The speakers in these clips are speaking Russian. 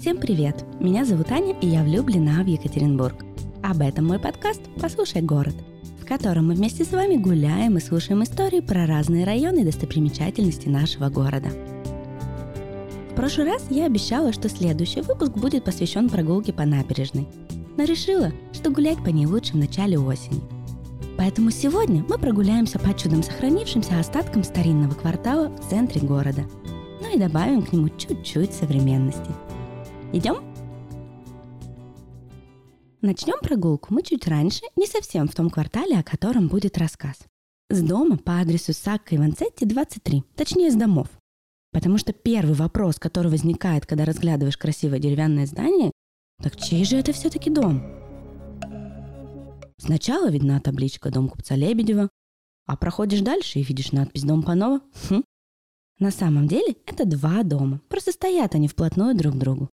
Всем привет! Меня зовут Аня, и я влюблена в Екатеринбург. Об этом мой подкаст «Послушай город», в котором мы вместе с вами гуляем и слушаем истории про разные районы и достопримечательности нашего города. В прошлый раз я обещала, что следующий выпуск будет посвящен прогулке по набережной, но решила, что гулять по ней лучше в начале осени. Поэтому сегодня мы прогуляемся по чудом сохранившимся остаткам старинного квартала в центре города – ну и добавим к нему чуть-чуть современности. Идем? Начнем прогулку мы чуть раньше, не совсем в том квартале, о котором будет рассказ. С дома по адресу Сакка Иванцетти 23, точнее с домов. Потому что первый вопрос, который возникает, когда разглядываешь красивое деревянное здание, так чей же это все-таки дом? Сначала видна табличка «Дом купца Лебедева», а проходишь дальше и видишь надпись «Дом Панова». Хм, на самом деле это два дома, просто стоят они вплотную друг к другу.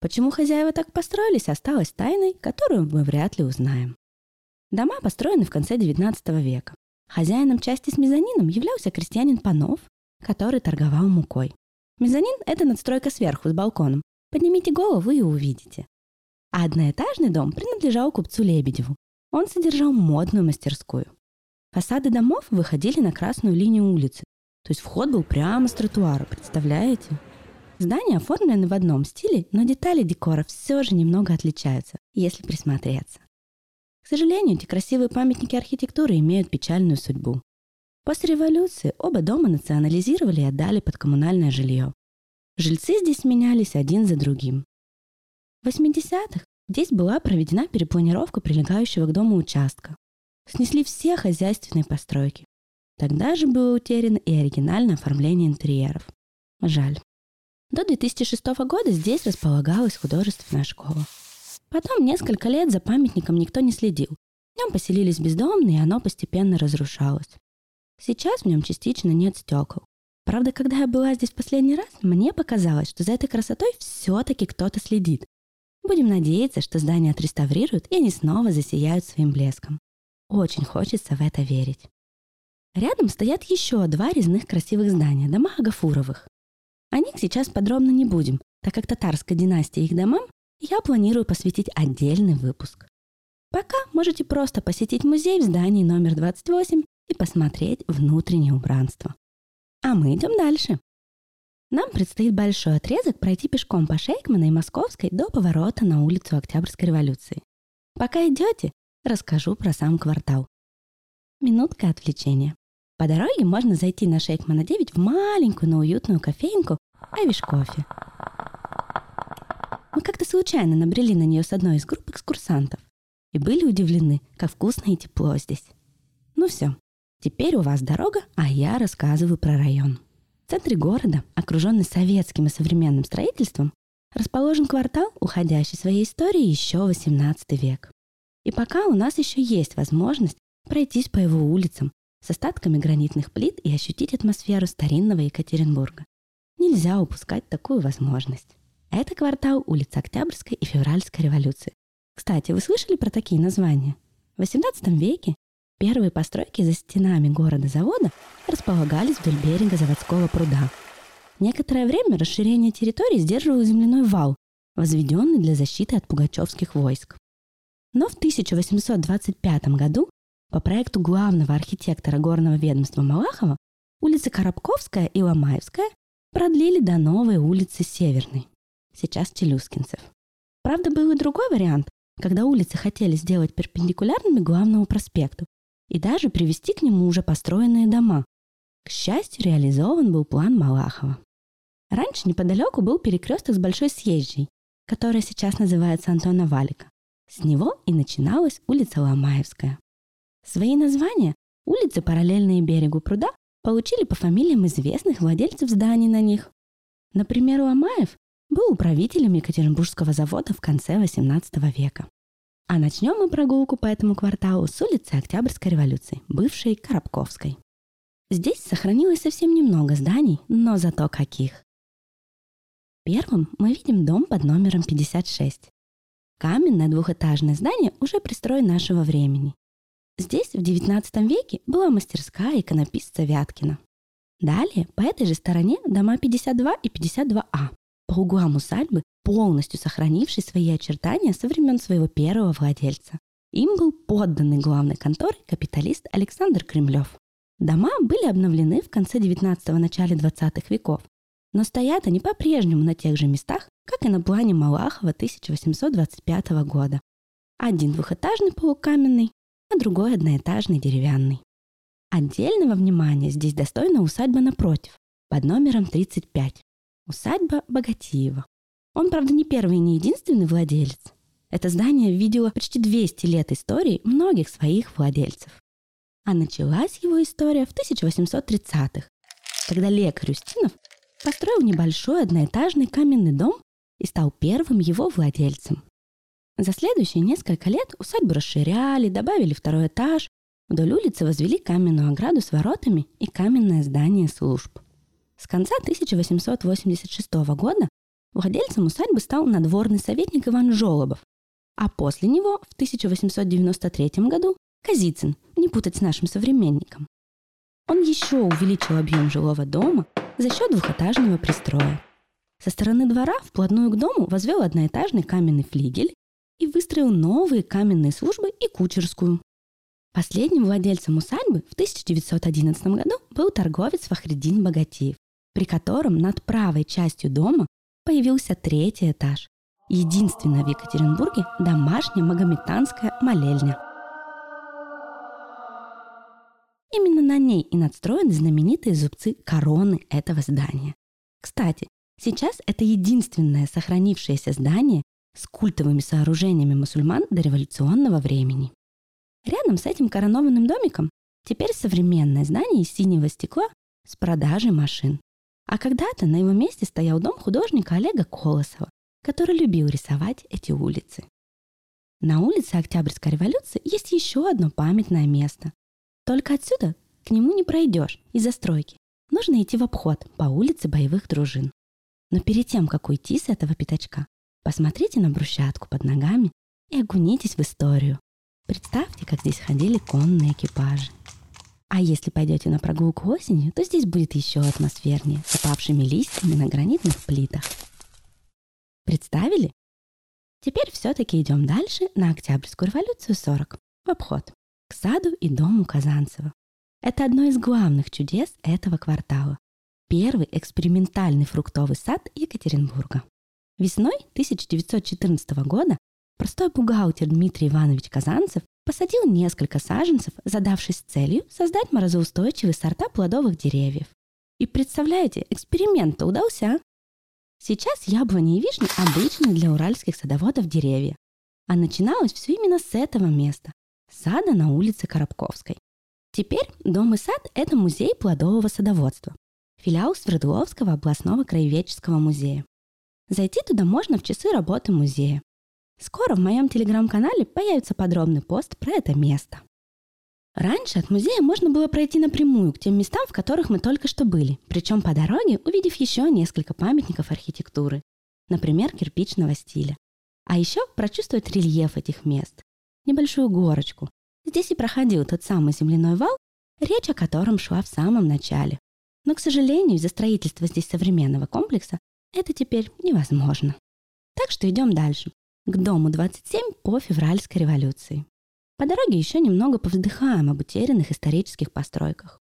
Почему хозяева так построились, осталось тайной, которую мы вряд ли узнаем. Дома построены в конце XIX века. Хозяином части с мезонином являлся крестьянин Панов, который торговал мукой. Мезонин – это надстройка сверху с балконом. Поднимите голову и увидите. А одноэтажный дом принадлежал купцу Лебедеву. Он содержал модную мастерскую. Фасады домов выходили на красную линию улицы, то есть вход был прямо с тротуара, представляете? Здания оформлены в одном стиле, но детали декора все же немного отличаются, если присмотреться. К сожалению, эти красивые памятники архитектуры имеют печальную судьбу. После революции оба дома национализировали и отдали под коммунальное жилье. Жильцы здесь менялись один за другим. В 80-х здесь была проведена перепланировка прилегающего к дому участка. Снесли все хозяйственные постройки. Тогда же было утеряно и оригинальное оформление интерьеров. Жаль. До 2006 года здесь располагалась художественная школа. Потом несколько лет за памятником никто не следил. В нем поселились бездомные, и оно постепенно разрушалось. Сейчас в нем частично нет стекол. Правда, когда я была здесь в последний раз, мне показалось, что за этой красотой все-таки кто-то следит. Будем надеяться, что здание отреставрируют, и они снова засияют своим блеском. Очень хочется в это верить. Рядом стоят еще два резных красивых здания, дома Агафуровых. О них сейчас подробно не будем, так как татарская династия их домам я планирую посвятить отдельный выпуск. Пока можете просто посетить музей в здании номер 28 и посмотреть внутреннее убранство. А мы идем дальше. Нам предстоит большой отрезок пройти пешком по Шейкмана и Московской до поворота на улицу Октябрьской революции. Пока идете, расскажу про сам квартал. Минутка отвлечения. По дороге можно зайти на Шейкмана 9 в маленькую, но уютную кофейнку «Айвиш кофе». Мы как-то случайно набрели на нее с одной из групп экскурсантов и были удивлены, как вкусно и тепло здесь. Ну все, теперь у вас дорога, а я рассказываю про район. В центре города, окруженный советским и современным строительством, расположен квартал, уходящий своей историей еще в XVIII век. И пока у нас еще есть возможность пройтись по его улицам, с остатками гранитных плит и ощутить атмосферу старинного Екатеринбурга. Нельзя упускать такую возможность. Это квартал улиц Октябрьской и Февральской революции. Кстати, вы слышали про такие названия? В XVIII веке первые постройки за стенами города-завода располагались вдоль берега заводского пруда. Некоторое время расширение территории сдерживал земляной вал, возведенный для защиты от пугачевских войск. Но в 1825 году по проекту главного архитектора горного ведомства Малахова улицы Коробковская и Ломаевская продлили до новой улицы Северной, сейчас Челюскинцев. Правда, был и другой вариант, когда улицы хотели сделать перпендикулярными главному проспекту и даже привести к нему уже построенные дома. К счастью, реализован был план Малахова. Раньше неподалеку был перекресток с Большой Съезжей, которая сейчас называется Антона Валика. С него и начиналась улица Ломаевская. Свои названия улицы, параллельные берегу пруда, получили по фамилиям известных владельцев зданий на них. Например, Ломаев был управителем Екатеринбургского завода в конце XVIII века. А начнем мы прогулку по этому кварталу с улицы Октябрьской революции, бывшей Коробковской. Здесь сохранилось совсем немного зданий, но зато каких. Первым мы видим дом под номером 56. Каменное двухэтажное здание уже пристрой нашего времени. Здесь в XIX веке была мастерская иконописца Вяткина. Далее по этой же стороне дома 52 и 52А. По углам усадьбы, полностью сохранивший свои очертания со времен своего первого владельца. Им был подданный главной конторы капиталист Александр Кремлев. Дома были обновлены в конце 19-го, начале 20-х веков, но стоят они по-прежнему на тех же местах, как и на плане Малахова 1825 года. Один двухэтажный полукаменный, а другой одноэтажный деревянный. Отдельного внимания здесь достойна усадьба напротив, под номером 35. Усадьба Богатеева. Он, правда, не первый и не единственный владелец. Это здание видело почти 200 лет истории многих своих владельцев. А началась его история в 1830-х, когда лекарь Устинов построил небольшой одноэтажный каменный дом и стал первым его владельцем. За следующие несколько лет усадьбу расширяли, добавили второй этаж, вдоль улицы возвели каменную ограду с воротами и каменное здание служб. С конца 1886 года владельцем усадьбы стал надворный советник Иван Жолобов, а после него в 1893 году Казицын, не путать с нашим современником. Он еще увеличил объем жилого дома за счет двухэтажного пристроя. Со стороны двора вплотную к дому возвел одноэтажный каменный флигель и выстроил новые каменные службы и кучерскую. Последним владельцем усадьбы в 1911 году был торговец Фахреддин Богатеев, при котором над правой частью дома появился третий этаж. Единственная в Екатеринбурге домашняя магометанская молельня – Именно на ней и надстроены знаменитые зубцы короны этого здания. Кстати, сейчас это единственное сохранившееся здание с культовыми сооружениями мусульман до революционного времени. Рядом с этим коронованным домиком теперь современное здание из синего стекла с продажей машин. А когда-то на его месте стоял дом художника Олега Колосова, который любил рисовать эти улицы. На улице Октябрьской революции есть еще одно памятное место только отсюда к нему не пройдешь из-за стройки. Нужно идти в обход по улице боевых дружин. Но перед тем, как уйти с этого пятачка, посмотрите на брусчатку под ногами и окунитесь в историю. Представьте, как здесь ходили конные экипажи. А если пойдете на прогулку осенью, то здесь будет еще атмосфернее, с опавшими листьями на гранитных плитах. Представили? Теперь все-таки идем дальше на Октябрьскую революцию 40, в обход к саду и дому Казанцева. Это одно из главных чудес этого квартала. Первый экспериментальный фруктовый сад Екатеринбурга. Весной 1914 года простой бухгалтер Дмитрий Иванович Казанцев посадил несколько саженцев, задавшись целью создать морозоустойчивые сорта плодовых деревьев. И представляете, эксперимент-то удался. Сейчас яблони и вишни обычные для уральских садоводов деревья. А начиналось все именно с этого места, сада на улице Коробковской. Теперь дом и сад – это музей плодового садоводства, филиал Свердловского областного краеведческого музея. Зайти туда можно в часы работы музея. Скоро в моем телеграм-канале появится подробный пост про это место. Раньше от музея можно было пройти напрямую к тем местам, в которых мы только что были, причем по дороге увидев еще несколько памятников архитектуры, например, кирпичного стиля. А еще прочувствовать рельеф этих мест, небольшую горочку. Здесь и проходил тот самый земляной вал, речь о котором шла в самом начале. Но, к сожалению, из-за строительства здесь современного комплекса это теперь невозможно. Так что идем дальше, к дому 27 по февральской революции. По дороге еще немного повздыхаем об утерянных исторических постройках.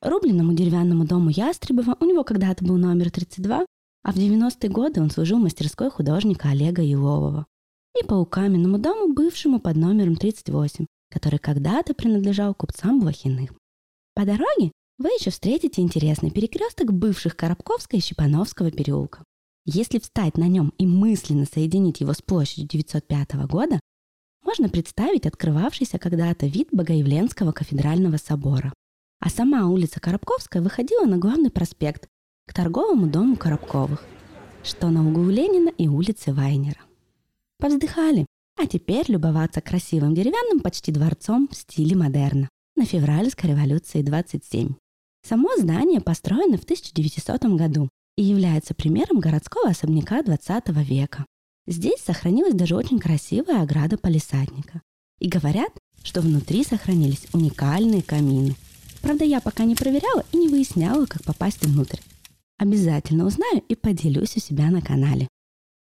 Рубленному деревянному дому Ястребова у него когда-то был номер 32, а в 90-е годы он служил мастерской художника Олега Елового и по каменному дому, бывшему под номером 38, который когда-то принадлежал купцам Блохиных. По дороге вы еще встретите интересный перекресток бывших Коробковского и Щепановского переулка. Если встать на нем и мысленно соединить его с площадью 905 года, можно представить открывавшийся когда-то вид Богоявленского кафедрального собора. А сама улица Коробковская выходила на главный проспект к торговому дому Коробковых, что на углу Ленина и улицы Вайнера. Повздыхали. А теперь любоваться красивым деревянным почти дворцом в стиле модерна на февральской революции 27. Само здание построено в 1900 году и является примером городского особняка 20 века. Здесь сохранилась даже очень красивая ограда полисадника. И говорят, что внутри сохранились уникальные камины. Правда, я пока не проверяла и не выясняла, как попасть внутрь. Обязательно узнаю и поделюсь у себя на канале.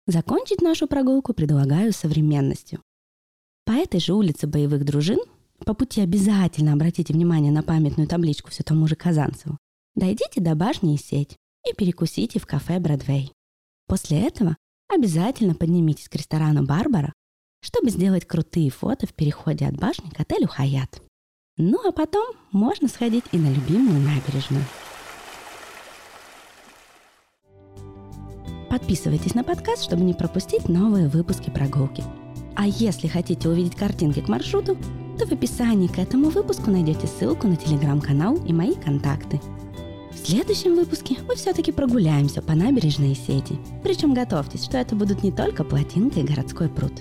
Закончить нашу прогулку предлагаю современностью. По этой же улице боевых дружин по пути обязательно обратите внимание на памятную табличку все тому же Казанцеву. Дойдите до башни и сеть и перекусите в кафе «Бродвей». После этого обязательно поднимитесь к ресторану «Барбара», чтобы сделать крутые фото в переходе от башни к отелю «Хаят». Ну а потом можно сходить и на любимую набережную. Подписывайтесь на подкаст, чтобы не пропустить новые выпуски прогулки. А если хотите увидеть картинки к маршруту, то в описании к этому выпуску найдете ссылку на телеграм-канал и мои контакты. В следующем выпуске мы все-таки прогуляемся по набережной сети. Причем готовьтесь, что это будут не только плотинка и городской пруд.